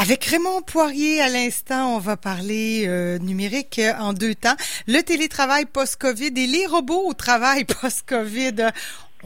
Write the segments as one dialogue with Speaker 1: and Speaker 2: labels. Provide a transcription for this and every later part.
Speaker 1: Avec Raymond Poirier, à l'instant, on va parler euh, numérique euh, en deux temps. Le télétravail post-COVID et les robots au travail post-COVID.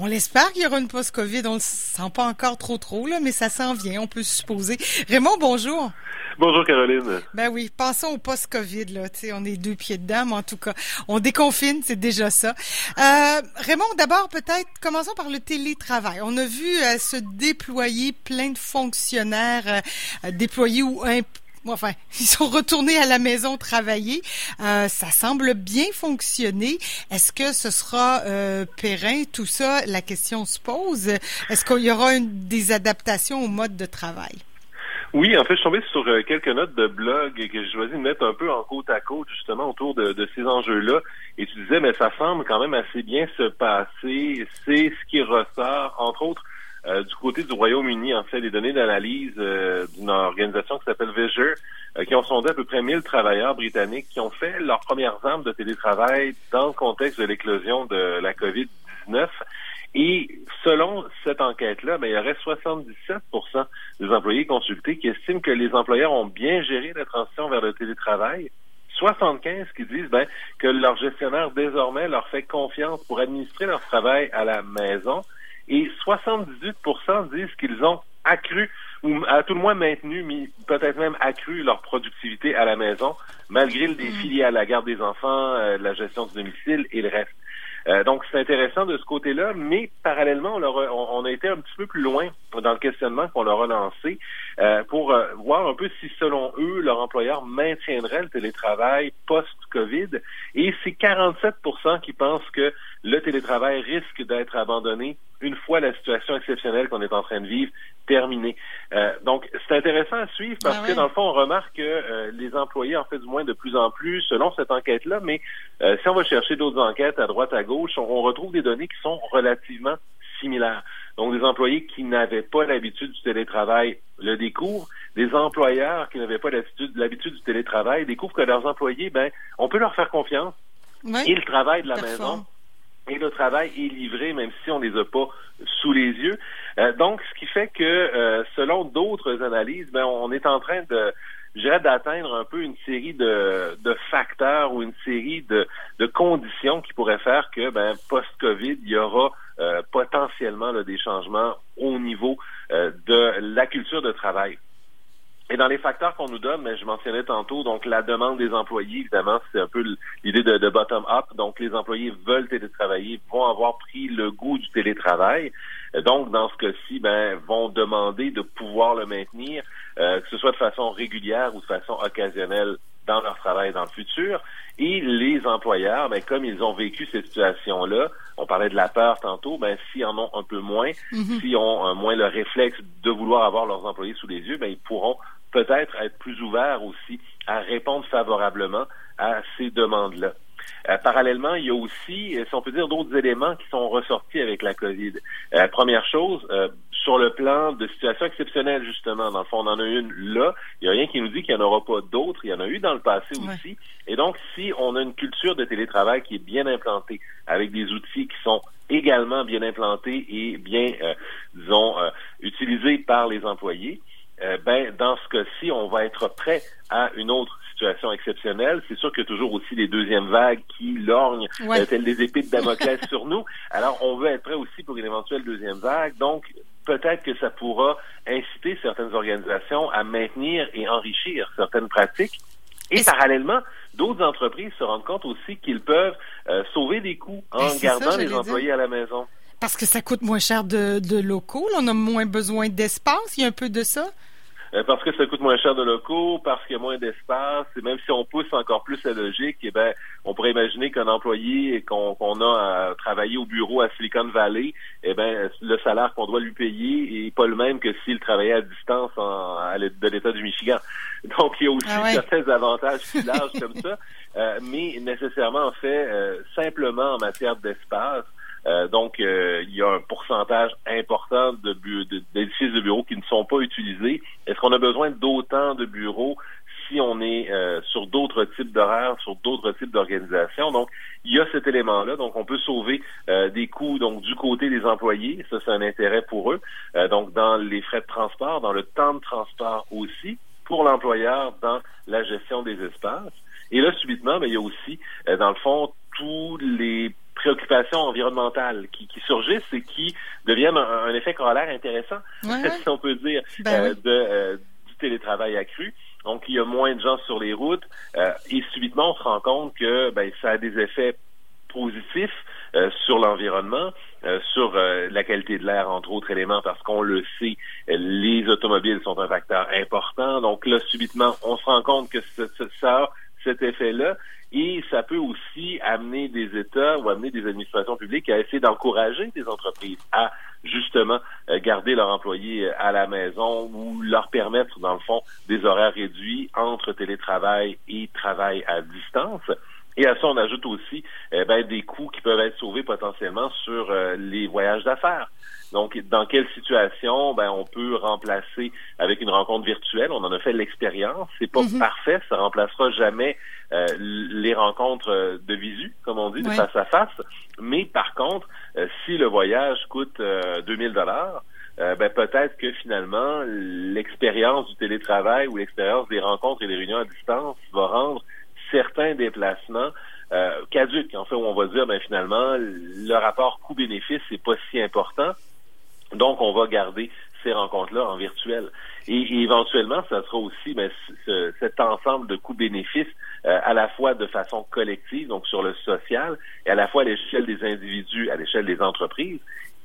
Speaker 1: On l'espère qu'il y aura une post-COVID. On le sent pas encore trop trop, là, mais ça s'en vient, on peut supposer. Raymond, bonjour.
Speaker 2: Bonjour Caroline.
Speaker 1: Ben oui, passons au post-Covid là. Tu sais, on est deux pieds dedans, mais en tout cas, on déconfine, c'est déjà ça. Euh, Raymond, d'abord peut-être commençons par le télétravail. On a vu euh, se déployer plein de fonctionnaires euh, déployés ou Enfin, ils sont retournés à la maison travailler. Euh, ça semble bien fonctionner. Est-ce que ce sera euh, périn tout ça? La question se pose. Est-ce qu'il y aura une, des adaptations au mode de travail?
Speaker 2: Oui, en fait, je suis tombé sur euh, quelques notes de blog que j'ai choisi de mettre un peu en côte à côte, justement, autour de, ces enjeux-là. Et tu disais, mais ça semble quand même assez bien se passer. C'est ce qui ressort, entre autres, euh, du côté du Royaume-Uni, en fait, des données d'analyse euh, d'une organisation qui s'appelle Visure, qui ont sondé à peu près 1000 travailleurs britanniques qui ont fait leurs premières armes de télétravail dans le contexte de l'éclosion de la COVID-19. Et selon cette enquête-là, ben, il y aurait 77% des employés consultés qui estiment que les employeurs ont bien géré la transition vers le télétravail. 75 qui disent ben, que leur gestionnaire désormais leur fait confiance pour administrer leur travail à la maison. Et 78% disent qu'ils ont accru ou à tout le moins maintenu, mais peut-être même accru leur productivité à la maison, malgré le défi lié à la garde des enfants, euh, la gestion du domicile et le reste. Euh, donc, c'est intéressant de ce côté-là, mais parallèlement, on, on, a été un petit peu plus loin dans le questionnement qu'on leur a lancé euh, pour euh, voir un peu si, selon eux, leur employeur maintiendrait le télétravail post-COVID. Et c'est 47% qui pensent que le télétravail risque d'être abandonné une fois la situation exceptionnelle qu'on est en train de vivre terminée. Euh, donc, c'est intéressant à suivre parce ah que, dans le fond, on remarque que euh, les employés en fait du moins de plus en plus, selon cette enquête-là, mais euh, si on va chercher d'autres enquêtes à droite, à gauche, on, retrouve des données qui sont relativement similaires. Donc, des employés qui n'avaient pas l'habitude du télétravail le découvrent. Des employeurs qui n'avaient pas l'habitude du télétravail découvrent que leurs employés, ben, on peut leur faire confiance. Ils travaillent de la maison et le travail est livré même si on les a pas sous les yeux. Euh, donc, ce qui fait que, euh, selon d'autres analyses, ben, on est en train de d'atteindre un peu une série de, de, facteurs ou une série de, de, conditions qui pourraient faire que, ben, post-Covid, il y aura euh, potentiellement des changements au niveau de la culture de travail. Et dans les facteurs qu'on nous donne, mais je mentionnais tantôt, donc la demande des employés, évidemment, c'est un peu l'idée de, bottom-up. Donc les employés veulent télétravailler, vont avoir pris le goût du télétravail. Donc, dans ce cas-ci, ben, vont demander de pouvoir le maintenir, euh, que ce soit de façon régulière ou de façon occasionnelle dans leur travail dans le futur. Et les employeurs, ben, comme ils ont vécu cette situation-là, on parlait de la peur tantôt, ben, s'ils en ont un peu moins, mhm. s'ils ont un moins le réflexe de vouloir avoir leurs employés sous les yeux, ben, ils pourront peut-être être plus ouverts aussi à répondre favorablement à ces demandes-là. Euh, parallèlement, il y a aussi, euh, si on peut dire, d'autres éléments qui sont ressortis avec la COVID. Euh, première chose, sur le plan de situation exceptionnelle, justement, dans le fond, on en a une là. Il n'y a rien qui nous dit qu'il n'y en aura pas d'autres. Il y en a eu dans le passé aussi. Et donc, si on a une culture de télétravail qui est bien implantée, avec des outils qui sont également bien implantés et bien, disons, utilisés par les employés, euh, ben, dans ce cas-ci, on va être prêt à une autre situation exceptionnelle. C'est sûr qu'il y a toujours aussi les deuxièmes vagues qui lorgnent euh, telles des épées de Damoclès sur nous. Alors, on veut être prêt aussi pour une éventuelle deuxième vague. Donc, peut-être que ça pourra inciter certaines organisations à maintenir et enrichir certaines pratiques. Et parallèlement, d'autres entreprises se rendent compte aussi qu'ils peuvent euh, sauver des coûts en ben, gardant les employés à la maison.
Speaker 1: Parce que ça coûte moins cher de, de locaux, on a moins besoin d'espace, il y a un peu de ça?
Speaker 2: Euh, parce que ça coûte moins cher de locaux, parce qu'il y a moins d'espace, et même si on pousse encore plus la logique, eh ben, on pourrait imaginer qu'un employé qu'on a à travailler au bureau à Silicon Valley, eh ben, le salaire qu'on doit lui payer est pas le même que s'il travaillait à distance en, de l'État du Michigan. Donc, il y a aussi ah certains avantages larges comme ça, euh, mais nécessairement, en fait, euh, simplement en matière d'espace, euh, donc, euh, il y a un pourcentage important de d'édifices de, bureaux qui ne sont pas utilisés. Est-ce qu'on a besoin d'autant de bureaux si on est euh, sur d'autres types d'horaires, sur d'autres types d'organisations? Donc, il y a cet élément-là. Donc, on peut sauver des coûts donc du côté des employés. Ça, c'est un intérêt pour eux. donc, dans les frais de transport, dans le temps de transport aussi pour l'employeur dans la gestion des espaces. Et là, subitement, ben, il y a aussi, euh, dans le fond, tous les préoccupations environnementales qui, surgissent et qui deviennent un, effet corollaire intéressant, si on peut dire, ben euh, de, euh, du télétravail accru. Donc, il y a moins de gens sur les routes et subitement, on se rend compte que ben, ça a des effets positifs sur l'environnement, sur la qualité de l'air, entre autres éléments, parce qu'on le sait, les automobiles sont un facteur important. Donc là, subitement, on se rend compte que ça a cet effet-là. Et ça peut aussi amener des États ou amener des administrations publiques à essayer d'encourager des entreprises à justement euh, garder leurs employés euh, à la maison ou leur permettre, dans le fond, des horaires réduits entre télétravail et travail à distance. Et à ça, on ajoute aussi eh ben, des coûts qui peuvent être sauvés potentiellement sur euh, les voyages d'affaires. Donc, dans quelle situation ben, on peut remplacer avec une rencontre virtuelle? On en a fait l'expérience. C'est pas mhm. parfait, ça remplacera jamais euh, les rencontres euh, de visu, comme on dit, de face à face. Mais par contre, euh, si le voyage coûte 2000 dollars, ben peut-être que finalement l'expérience du télétravail ou l'expérience des rencontres et des réunions à distance va rendre certains déplacements caduques. En fait, où on va dire, ben finalement, le rapport coût-bénéfice n'est pas si important. Donc, on va garder ces rencontres-là en virtuel. Et, éventuellement, ça sera aussi ben, cet ensemble de coûts-bénéfices euh, à la fois de façon collective, donc sur le social, et à la fois à l'échelle des individus, à l'échelle des entreprises,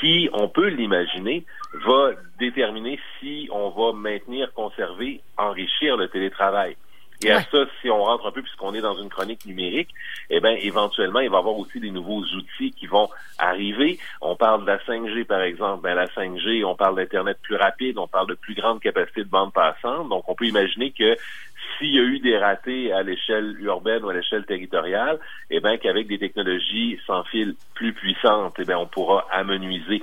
Speaker 2: qui, on peut l'imaginer, va déterminer si on va maintenir, conserver, enrichir le télétravail. Et à ça, si on rentre un peu, puisqu'on est dans une chronique numérique, eh bien, éventuellement, il va y avoir aussi des nouveaux outils qui vont arriver. On parle de la 5G, par exemple. Ben, la 5G, on parle d'Internet plus rapide, on parle de plus grande capacité de bande passante. Donc, on peut imaginer que s'il y a eu des ratés à l'échelle urbaine ou à l'échelle territoriale, eh bien, qu'avec des technologies sans fil plus puissantes, eh bien, on pourra amenuiser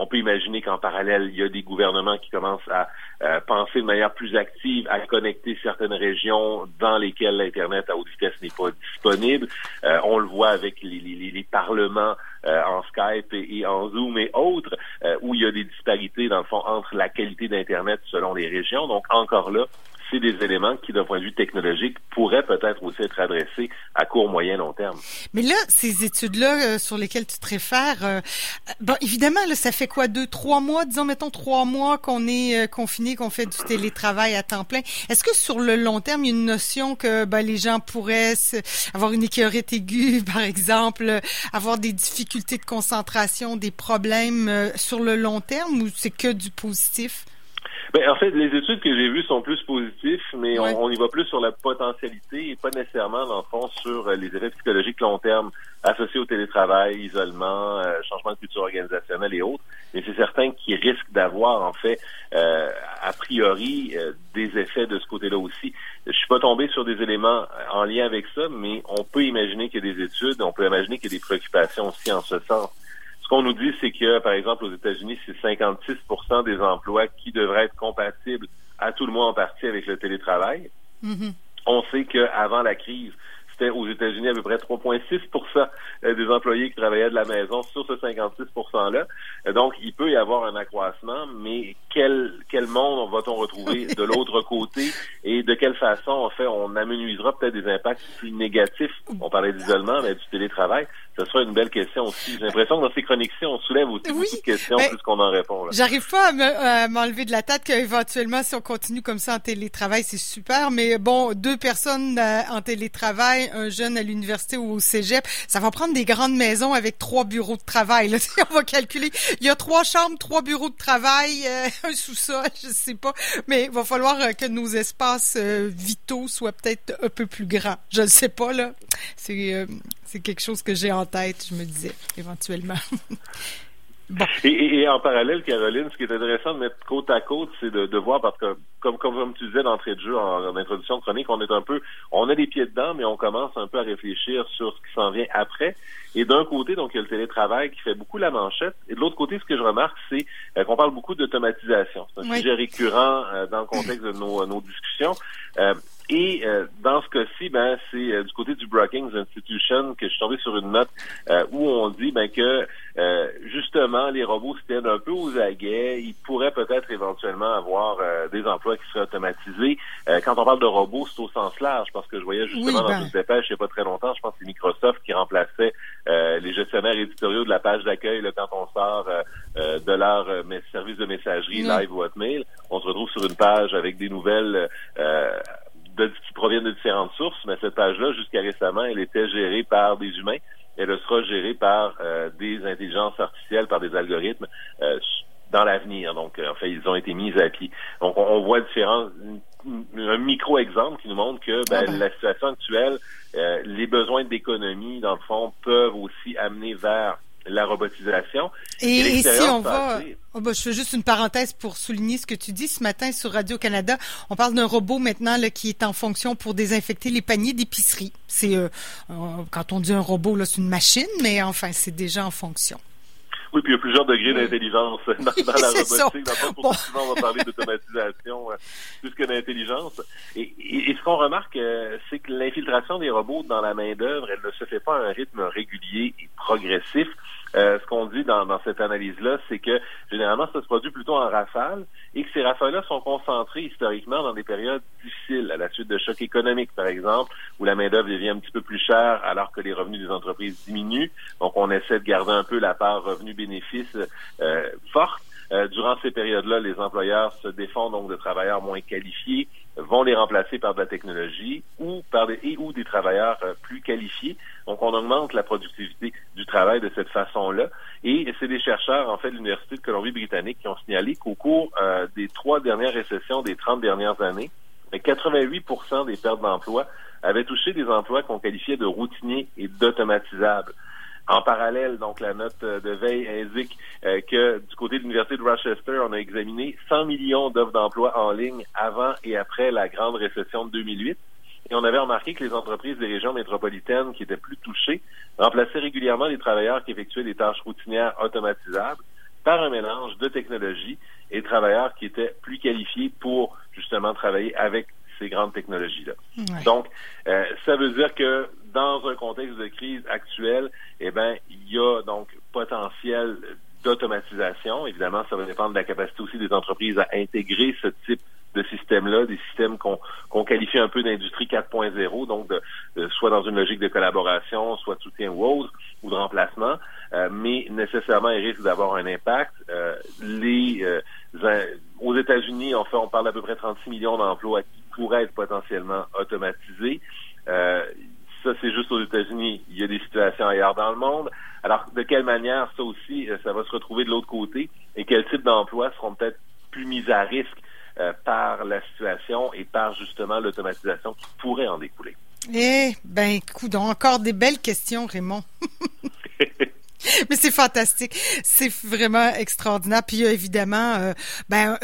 Speaker 2: On peut imaginer qu'en parallèle, il y a des gouvernements qui commencent à euh, penser de manière plus active à connecter certaines régions dans lesquelles l'Internet à haute vitesse n'est pas disponible. Euh, on le voit avec les, les, les parlements euh, en Skype et, en Zoom et autres, où il y a des disparités, dans le fond, entre la qualité d'Internet selon les régions. Donc, encore là, c'est des éléments qui, d'un point de vue technologique, pourraient peut-être aussi être adressés à court, moyen, long terme.
Speaker 1: Mais là, ces études-là euh, sur lesquelles tu te réfères, euh, bon, évidemment, là, ça fait quoi, deux, trois mois, disons, mettons trois mois qu'on est euh, confiné, qu'on fait du télétravail à temps plein. Est-ce que sur le long terme, il y a une notion que ben, les gens pourraient avoir une écœurite aiguë, par exemple, avoir des difficultés de concentration, des problèmes sur le long terme, ou c'est que du positif?
Speaker 2: Ben, en fait, les études que j'ai vues sont plus positives, mais on, y va plus sur la potentialité et pas nécessairement, dans le fond, sur euh, les effets psychologiques long terme associés au télétravail, isolement, euh, changement de culture organisationnelle et autres. Mais c'est certain qu'ils risquent d'avoir, en fait, euh, a priori, des effets de ce côté-là aussi. Je suis pas tombé sur des éléments en lien avec ça, mais on peut imaginer qu'il y a des études, on peut imaginer qu'il y a des préoccupations aussi en ce sens. Ce qu'on nous dit, c'est que, par exemple, aux États-Unis, c'est 56% des emplois qui devraient être compatibles à tout le monde en partie avec le télétravail. Mm-hmm. On sait qu'avant la crise, c'était aux États-Unis à peu près 3,6% euh, des employés qui travaillaient de la maison sur ce 56 %-là. Donc, il peut y avoir un accroissement, mais quel, quel monde va-t-on retrouver de l'autre côté et de quelle façon, en fait, on amenuisera peut-être des impacts si négatifs? On parlait d'isolement, mais du télétravail. Ce sera une belle question aussi. J'ai l'impression que dans ces chroniques-ci, on soulève aussi beaucoup de questions plus qu'on en répond.
Speaker 1: J'arrive pas à m'enlever de la tête qu'éventuellement, si on continue comme ça en télétravail, c'est super. Mais bon, deux personnes euh, en télétravail, un jeune à l'université ou au cégep, ça va prendre des grandes maisons avec trois bureaux de travail. Là. on va calculer. Il y a trois chambres, trois bureaux de travail, euh, sous-sol, je sais pas. Mais il va falloir euh, que nos espaces euh, vitaux soient peut-être un peu plus grands. Je ne sais pas, là. C'est, c'est quelque chose que j'ai en tête, je me disais, éventuellement.
Speaker 2: Et, en parallèle, Caroline, ce qui est intéressant de mettre côte à côte, c'est de, voir, parce que comme, comme, tu disais d'entrée de jeu en, introduction de chronique, on est un peu, on a des pieds dedans, mais on commence un peu à réfléchir sur ce qui s'en vient après. Et d'un côté, donc, il y a le télétravail qui fait beaucoup la manchette. Et de l'autre côté, ce que je remarque, c'est euh, qu'on parle beaucoup d'automatisation. C'est un sujet récurrent euh, dans le contexte de nos, nos discussions. Euh, Et euh, dans ce cas-ci, ben c'est euh, du côté du Brookings Institution que je suis tombé sur une note euh, où on dit ben que justement les robots se tiennent un peu aux aguets. Ils pourraient peut-être éventuellement avoir des emplois qui seraient automatisés. quand on parle de robots, c'est au sens large parce que je voyais justement dans ben. une dépêche il n'y a pas très longtemps, je pense que c'est Microsoft qui remplaçait les gestionnaires éditoriaux de la page d'accueil quand on sort de leur service de messagerie live ou hotmail. On se retrouve sur une page avec des nouvelles qui proviennent de différentes sources, mais cette page-là, jusqu'à récemment, elle était gérée par des humains. Elle sera gérée par euh, des intelligences artificielles, par des algorithmes euh, dans l'avenir. Donc, euh, en fait, ils ont été mis à pied. Donc, on, voit différents, un micro-exemple qui nous montre que ben, ah ben. la situation actuelle, les besoins d'économie, dans le fond, peuvent aussi amener vers la robotisation.
Speaker 1: Et, si on va, oh, bah, je fais juste une parenthèse pour souligner ce que tu dis ce matin sur Radio Canada. On parle d'un robot maintenant là, qui est en fonction pour désinfecter les paniers d'épicerie. C'est euh, euh, quand on dit un robot là, c'est une machine, mais enfin c'est déjà en fonction.
Speaker 2: Oui, puis il y a plusieurs degrés d'intelligence dans, la robotique. Dans le souvent, on va parler d'automatisation euh, plus que d'intelligence. Et, ce qu'on remarque, c'est que l'infiltration des robots dans la main-d'œuvre, elle ne se fait pas à un rythme régulier et progressif. Euh, ce qu'on dit dans, cette analyse-là, c'est que généralement, ça se produit plutôt en rafale et que ces rafales-là sont concentrées historiquement dans des périodes difficiles, à la suite de chocs économiques, par exemple, où la main-d'œuvre devient un petit peu plus chère alors que les revenus des entreprises diminuent. Donc, on essaie de garder un peu la part revenu-bénéfice euh, forte. Euh, durant ces périodes-là, les employeurs se défendent donc de travailleurs moins qualifiés, vont les remplacer par de la technologie ou par des et ou des travailleurs euh, plus qualifiés. Donc, on augmente la productivité du travail de cette façon-là. Et c'est des chercheurs, en fait, de l'Université de Colombie-Britannique qui ont signalé qu'au cours euh, des trois dernières récessions des 30 dernières années, 88% des pertes d'emplois avaient touché des emplois qu'on qualifiait de routiniers et d'automatisables. En parallèle, donc la note euh, de veille indique euh, que du côté de l'Université de Rochester, on a examiné 100 millions d'offres d'emploi en ligne avant et après la grande récession de 2008. Et on avait remarqué que les entreprises des régions métropolitaines qui étaient plus touchées remplaçaient régulièrement les travailleurs qui effectuaient des tâches routinières automatisables par un mélange de technologies et travailleurs qui étaient plus qualifiés pour justement travailler avec ces grandes technologies-là. Donc, euh, ça veut dire que dans un contexte de crise actuelle, eh ben, il y a donc potentiel d'automatisation. Évidemment, ça va dépendre de la capacité aussi des entreprises à intégrer ce type de système-là, des systèmes qu'on qualifie un peu d'industrie 4.0, donc de, soit dans une logique de collaboration, soit de soutien ou autre, ou de remplacement, euh, mais nécessairement il risque d'avoir un impact. Euh, les aux États-Unis, en fait, on parle d'à peu près 36 millions d'emplois qui pourraient être potentiellement automatisés. Euh, ça, c'est juste aux États-Unis. Il y a des situations ailleurs dans le monde. Alors, de quelle manière ça aussi, euh, ça va se retrouver de l'autre côté? Et quel type d'emplois seront peut-être plus mis à risque euh, par la situation et par justement l'automatisation qui pourrait en découler?
Speaker 1: Eh ben, écoute, encore des belles questions, Raymond. Mais c'est fantastique, c'est vraiment extraordinaire. Puis évidemment, euh, ben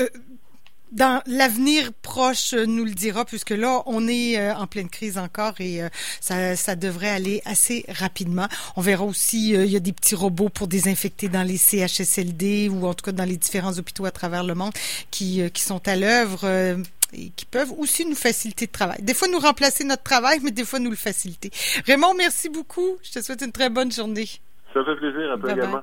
Speaker 1: dans l'avenir proche nous le dira, puisque là, on est euh, en pleine crise encore et euh, ça, ça devrait aller assez rapidement. On verra aussi, euh, il y a des petits robots pour désinfecter dans les CHSLD ou en tout cas dans les différents hôpitaux à travers le monde qui, qui sont à l'œuvre et qui peuvent aussi nous faciliter le travail. Des fois, nous remplacer notre travail, mais des fois, nous le faciliter. Raymond, merci beaucoup. Je te souhaite une très bonne journée.
Speaker 2: Ça fait plaisir, à toi également.